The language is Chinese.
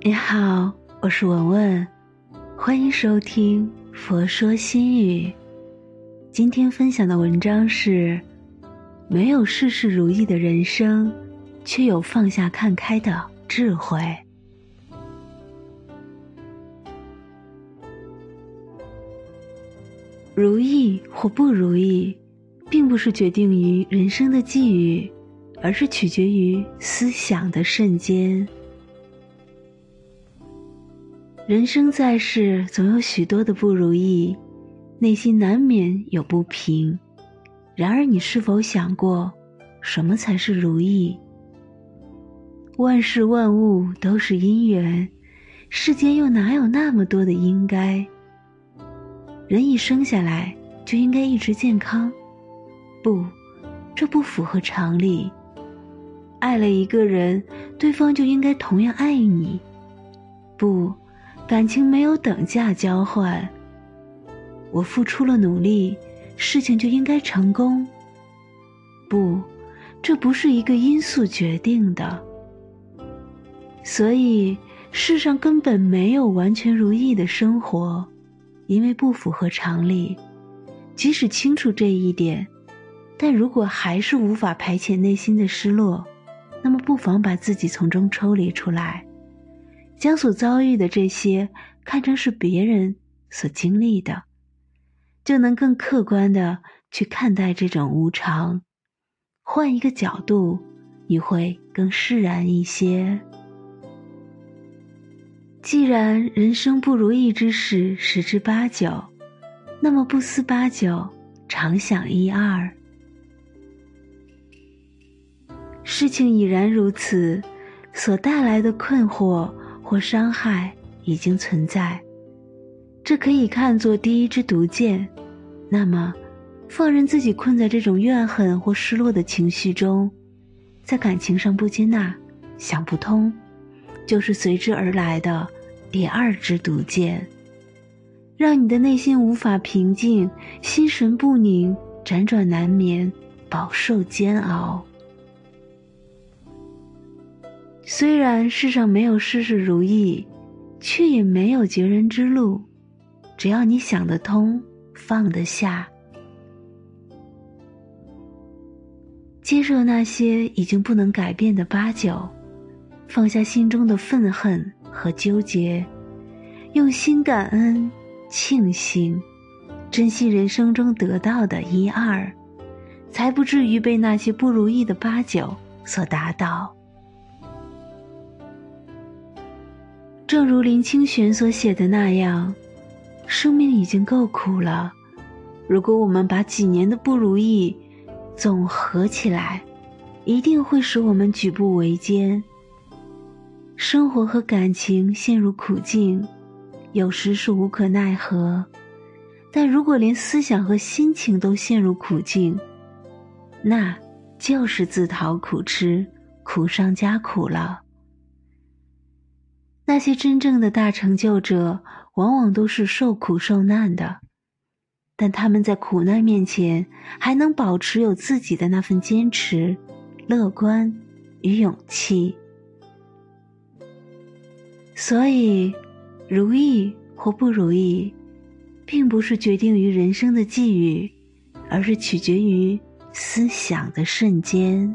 你好，我是文文，欢迎收听《佛说心语》。今天分享的文章是：没有事事如意的人生，却有放下看开的智慧。如意或不如意，并不是决定于人生的际遇，而是取决于思想的瞬间。人生在世，总有许多的不如意，内心难免有不平。然而，你是否想过，什么才是如意？万事万物都是因缘，世间又哪有那么多的应该？人一生下来就应该一直健康？不，这不符合常理。爱了一个人，对方就应该同样爱你？不。感情没有等价交换。我付出了努力，事情就应该成功。不，这不是一个因素决定的。所以世上根本没有完全如意的生活，因为不符合常理。即使清楚这一点，但如果还是无法排遣内心的失落，那么不妨把自己从中抽离出来。将所遭遇的这些看成是别人所经历的，就能更客观的去看待这种无常。换一个角度，你会更释然一些。既然人生不如意之事十之八九，那么不思八九，常想一二。事情已然如此，所带来的困惑。或伤害已经存在，这可以看作第一支毒箭。那么，放任自己困在这种怨恨或失落的情绪中，在感情上不接纳、想不通，就是随之而来的第二支毒箭，让你的内心无法平静，心神不宁，辗转难眠，饱受煎熬。虽然世上没有事事如意，却也没有绝人之路。只要你想得通，放得下，接受那些已经不能改变的八九，放下心中的愤恨和纠结，用心感恩、庆幸，珍惜人生中得到的一二，才不至于被那些不如意的八九所打倒。正如林清玄所写的那样，生命已经够苦了。如果我们把几年的不如意总合起来，一定会使我们举步维艰。生活和感情陷入苦境，有时是无可奈何；但如果连思想和心情都陷入苦境，那就是自讨苦吃，苦上加苦了。那些真正的大成就者，往往都是受苦受难的，但他们在苦难面前还能保持有自己的那份坚持、乐观与勇气。所以，如意或不如意，并不是决定于人生的际遇，而是取决于思想的瞬间。